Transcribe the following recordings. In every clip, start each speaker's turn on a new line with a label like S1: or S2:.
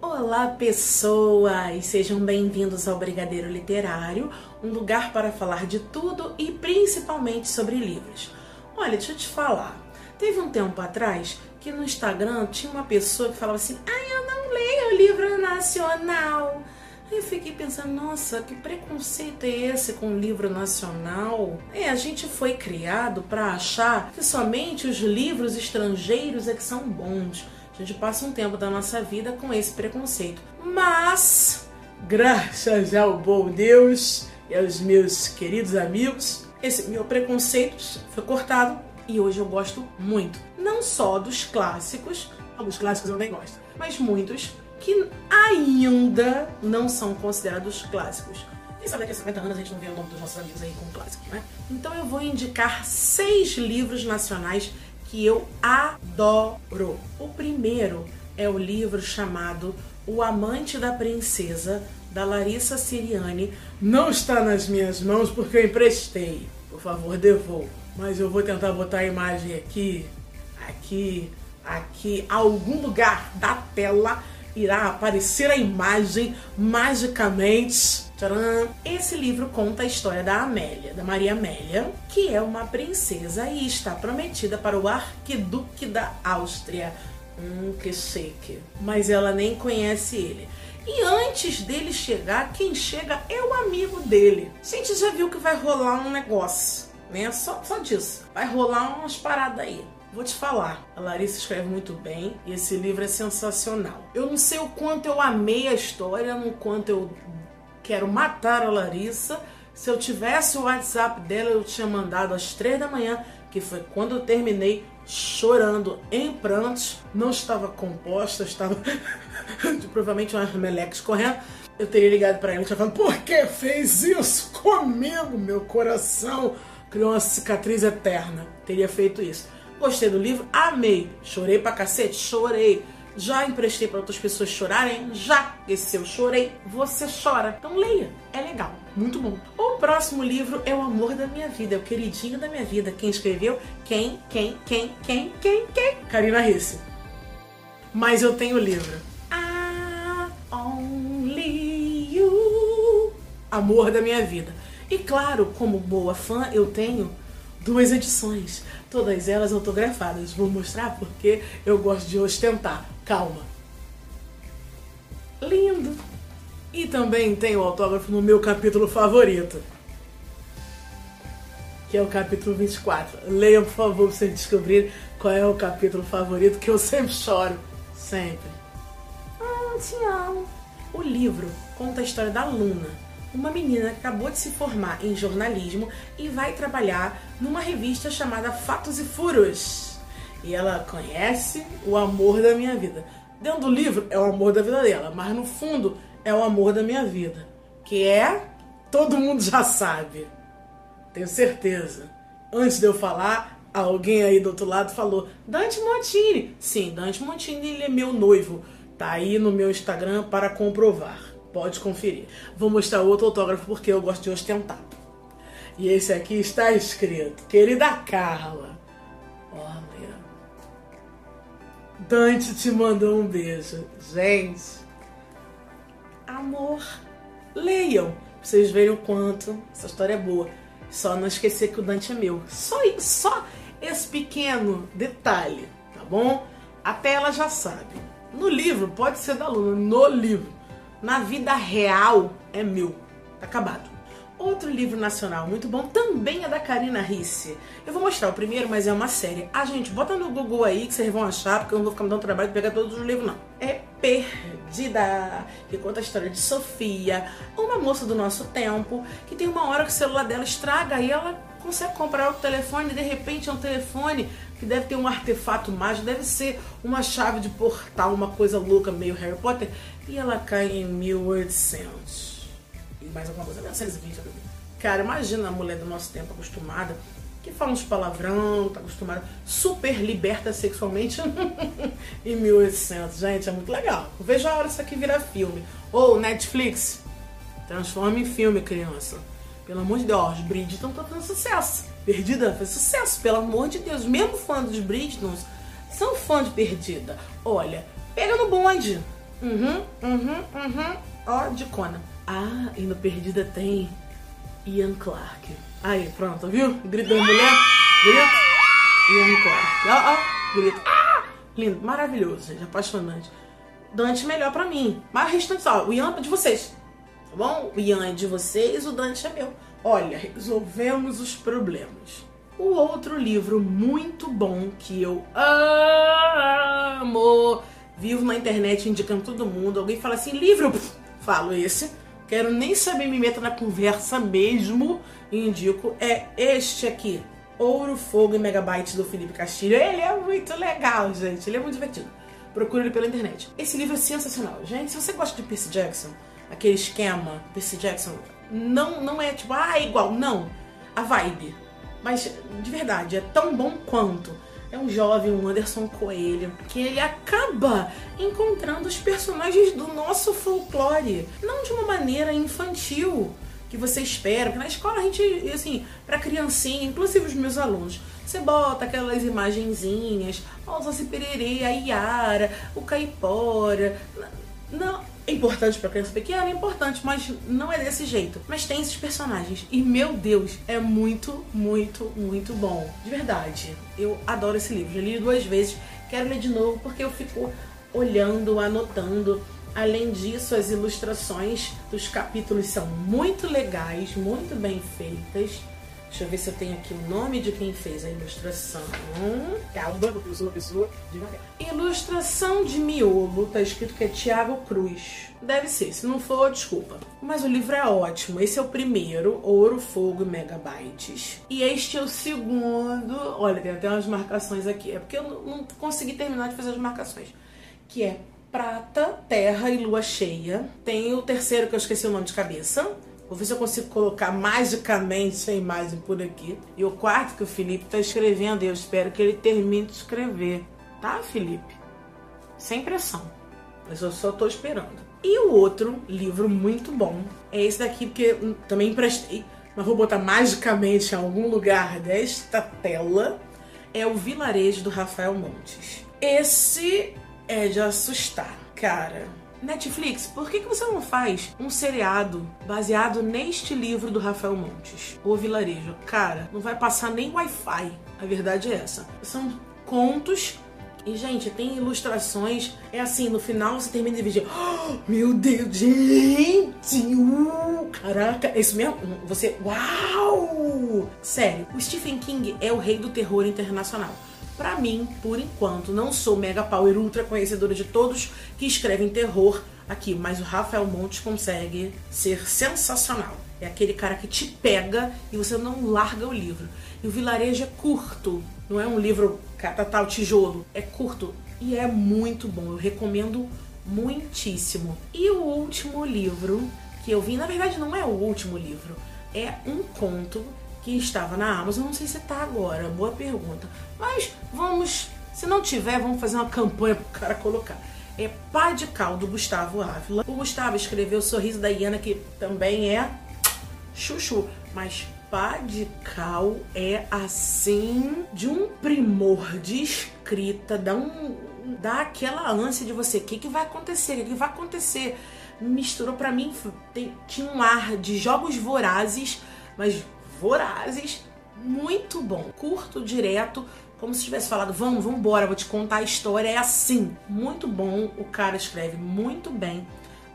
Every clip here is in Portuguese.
S1: Olá, pessoas! Sejam bem-vindos ao Brigadeiro Literário, um lugar para falar de tudo e principalmente sobre livros. Olha, deixa eu te falar. Teve um tempo atrás que no Instagram tinha uma pessoa que falava assim: "Ai, eu não leio livro nacional". Aí eu fiquei pensando, nossa, que preconceito é esse com livro nacional? É, a gente foi criado para achar que somente os livros estrangeiros é que são bons. A gente passa um tempo da nossa vida com esse preconceito. Mas, graças ao bom Deus e aos meus queridos amigos, esse meu preconceito foi cortado e hoje eu gosto muito. Não só dos clássicos, alguns clássicos eu nem gosto, mas muitos que ainda não são considerados clássicos. Quem sabe daqui a 50 anos a gente não vê o nome dos nossos amigos aí como clássicos, né? Então eu vou indicar seis livros nacionais que eu adoro. O primeiro é o livro chamado O Amante da Princesa, da Larissa Siriani. Não está nas minhas mãos porque eu emprestei. Por favor, devolva. Mas eu vou tentar botar a imagem aqui, aqui, aqui, algum lugar da tela irá aparecer a imagem magicamente. Tcharam! Esse livro conta a história da Amélia, da Maria Amélia, que é uma princesa e está prometida para o arquiduque da Áustria. Hum, que chique. Mas ela nem conhece ele. E antes dele chegar, quem chega é o amigo dele. Gente já viu que vai rolar um negócio, né? Só, só disso. Vai rolar umas paradas aí. Vou te falar, a Larissa escreve muito bem e esse livro é sensacional. Eu não sei o quanto eu amei a história, no quanto eu quero matar a Larissa. Se eu tivesse o WhatsApp dela, eu tinha mandado às três da manhã, que foi quando eu terminei, chorando em prantos. Não estava composta, estava provavelmente umas meleques correndo. Eu teria ligado para ela e tinha falado: Por que fez isso comigo? Meu coração criou uma cicatriz eterna. Teria feito isso. Gostei do livro, amei. Chorei pra cacete? Chorei. Já emprestei para outras pessoas chorarem? Já. Esse eu chorei, você chora. Então leia, é legal, muito bom. O próximo livro é O Amor da Minha Vida, é o queridinho da minha vida. Quem escreveu? Quem, quem, quem, quem, quem, quem? Karina Risse. Mas eu tenho o livro. I only you. Amor da Minha Vida. E claro, como boa fã, eu tenho duas edições, todas elas autografadas. Vou mostrar porque eu gosto de ostentar. Calma. Lindo. E também tem o autógrafo no meu capítulo favorito. Que é o capítulo 24. Leiam, por favor, pra vocês descobrirem qual é o capítulo favorito, que eu sempre choro. Sempre. Ah, te amo. O livro conta a história da Luna, uma menina que acabou de se formar em jornalismo e vai trabalhar numa revista chamada Fatos e Furos. E ela conhece o amor da minha vida. Dentro do livro é o amor da vida dela, mas no fundo é o amor da minha vida, que é todo mundo já sabe. Tenho certeza. Antes de eu falar, alguém aí do outro lado falou: Dante Montini. Sim, Dante Montini ele é meu noivo. Tá aí no meu Instagram para comprovar. Pode conferir. Vou mostrar outro autógrafo porque eu gosto de ostentar. E esse aqui está escrito: Querida Carla, olha, Dante te mandou um beijo. Gente, amor, leiam pra vocês verem o quanto essa história é boa. Só não esquecer que o Dante é meu. Só, só esse pequeno detalhe, tá bom? Até ela já sabe. No livro, pode ser da Luna, no livro. Na vida real, é meu. Tá acabado. Outro livro nacional muito bom também é da Karina Risse. Eu vou mostrar o primeiro, mas é uma série. Ah, gente, bota no Google aí que vocês vão achar, porque eu não vou ficar me dando trabalho de pegar todos os livros, não. É Perdida, que conta a história de Sofia, uma moça do nosso tempo, que tem uma hora que o celular dela estraga e ela consegue comprar outro telefone e de repente é um telefone que deve ter um artefato mágico, deve ser uma chave de portal, uma coisa louca, meio Harry Potter, e ela cai em 1800 e mais alguma coisa, 1920. Cara, imagina a mulher do nosso tempo acostumada, que fala uns palavrão, tá acostumada, super liberta sexualmente em 1800. Gente, é muito legal. Veja a hora isso aqui virar filme. Ou Netflix, transforma em filme, criança. Pelo amor de Deus, os Bridgerton estão fazendo sucesso. Perdida fez sucesso, pelo amor de Deus. Mesmo fã dos Bridgertons são fã de Perdida. Olha, pega no bonde Uhum, uhum, uhum. Ó, de Conan. Ah, e no Perdida tem Ian Clark. Aí, pronto, viu? Grito da mulher. Grito. Ian Clark. Ó, ó, grito. Ah! Lindo, maravilhoso, gente, apaixonante. Dante melhor pra mim. Mas restante, ó, o Ian é de vocês. Tá bom? O Ian é de vocês, o Dante é meu. Olha, resolvemos os problemas. O outro livro muito bom que eu amo, vivo na internet indicando todo mundo. Alguém fala assim, livro, falo esse. Quero nem saber, me meto na conversa mesmo indico. É este aqui, Ouro, Fogo e Megabytes do Felipe Castilho. Ele é muito legal, gente. Ele é muito divertido. Procure ele pela internet. Esse livro é sensacional. Gente, se você gosta de Percy Jackson, aquele esquema, Percy Jackson, não, não é tipo, ah, é igual. Não. A vibe. Mas, de verdade, é tão bom quanto. É um jovem, um Anderson Coelho, que ele acaba encontrando os personagens do nosso folclore. Não de uma maneira infantil que você espera, porque na escola a gente, assim, pra criancinha, inclusive os meus alunos, você bota aquelas imagenzinhas, ó, o Saci Pererê, a Iara, o Caipora. Não, é importante para criança pequena, é importante, mas não é desse jeito. Mas tem esses personagens e meu Deus, é muito, muito, muito bom. De verdade. Eu adoro esse livro. Já li duas vezes, quero ler de novo porque eu fico olhando, anotando. Além disso, as ilustrações dos capítulos são muito legais, muito bem feitas. Deixa eu ver se eu tenho aqui o nome de quem fez a ilustração. Calma, porque eu sou uma pessoa devagar. Ilustração de miolo, tá escrito que é Tiago Cruz. Deve ser, se não for, desculpa. Mas o livro é ótimo. Esse é o primeiro, Ouro, Fogo e Megabytes. E este é o segundo. Olha, tem até umas marcações aqui. É porque eu não consegui terminar de fazer as marcações. Que é Prata, Terra e Lua Cheia. Tem o terceiro que eu esqueci o nome de cabeça Vou ver se eu consigo colocar magicamente a imagem por aqui. E o quarto que o Felipe está escrevendo, eu espero que ele termine de escrever. Tá, Felipe? Sem pressão. Mas eu só estou esperando. E o outro livro muito bom é esse daqui, porque também emprestei, mas vou botar magicamente em algum lugar desta tela. É o Vilarejo do Rafael Montes. Esse é de assustar, cara Netflix, por que, que você não faz um seriado baseado neste livro do Rafael Montes, O Vilarejo? Cara, não vai passar nem Wi-Fi. A verdade é essa. São contos e, gente, tem ilustrações. É assim, no final você termina de vídeo. Oh, meu Deus, gente! Uh, caraca, é isso mesmo? Você. Uau! Sério, o Stephen King é o rei do terror internacional. Para mim, por enquanto, não sou mega power ultra conhecedora de todos que escrevem terror aqui, mas o Rafael Montes consegue ser sensacional. É aquele cara que te pega e você não larga o livro. E o vilarejo é curto, não é um livro catatal tijolo, é curto e é muito bom. Eu recomendo muitíssimo. E o último livro que eu vi, na verdade não é o último livro, é um conto que estava na Amazon. Não sei se está agora, boa pergunta. Mas vamos, se não tiver, vamos fazer uma campanha para o cara colocar. É Pá de Cal, do Gustavo Ávila. O Gustavo escreveu Sorriso da Iana, que também é chuchu. Mas Pá de Cal é assim, de um primor de escrita, dá um, dá aquela ânsia de você, o que, que vai acontecer, o que, que vai acontecer. Misturou para mim, tem, tinha um ar de jogos vorazes, mas vorazes, muito bom, curto, direto, como se tivesse falado, vamos, vamos embora, vou te contar a história, é assim, muito bom, o cara escreve muito bem.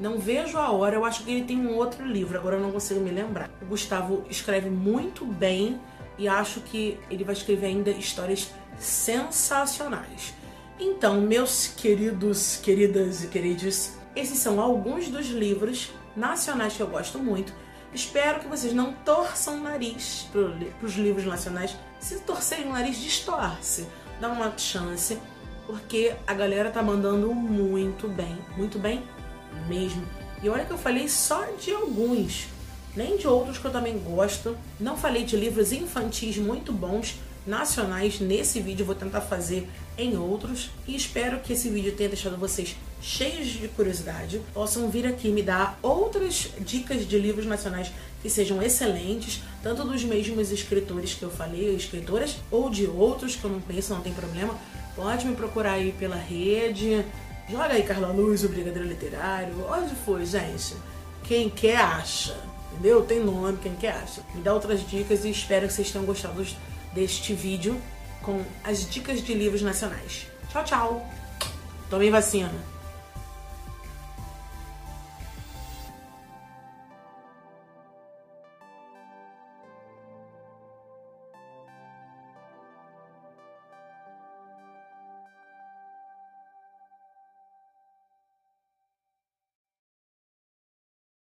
S1: Não vejo a hora, eu acho que ele tem um outro livro, agora eu não consigo me lembrar. O Gustavo escreve muito bem e acho que ele vai escrever ainda histórias sensacionais. Então, meus queridos, queridas e queridos, esses são alguns dos livros nacionais que eu gosto muito. Espero que vocês não torçam o nariz para os livros nacionais. Se torcerem o nariz, distorce. Dá uma chance, porque a galera tá mandando muito bem. Muito bem mesmo. E olha que eu falei só de alguns, nem de outros que eu também gosto. Não falei de livros infantis muito bons nacionais nesse vídeo, vou tentar fazer em outros e espero que esse vídeo tenha deixado vocês cheios de curiosidade, possam vir aqui me dar outras dicas de livros nacionais que sejam excelentes, tanto dos mesmos escritores que eu falei, escritoras, ou de outros que eu não conheço, não tem problema. Pode me procurar aí pela rede, joga aí Carla Luz, o Brigadeiro Literário, onde foi gente. Quem quer acha, entendeu? Tem nome, quem quer acha. Me dá outras dicas e espero que vocês tenham gostado dos deste vídeo com as dicas de livros nacionais. Tchau, tchau! Tomei vacina!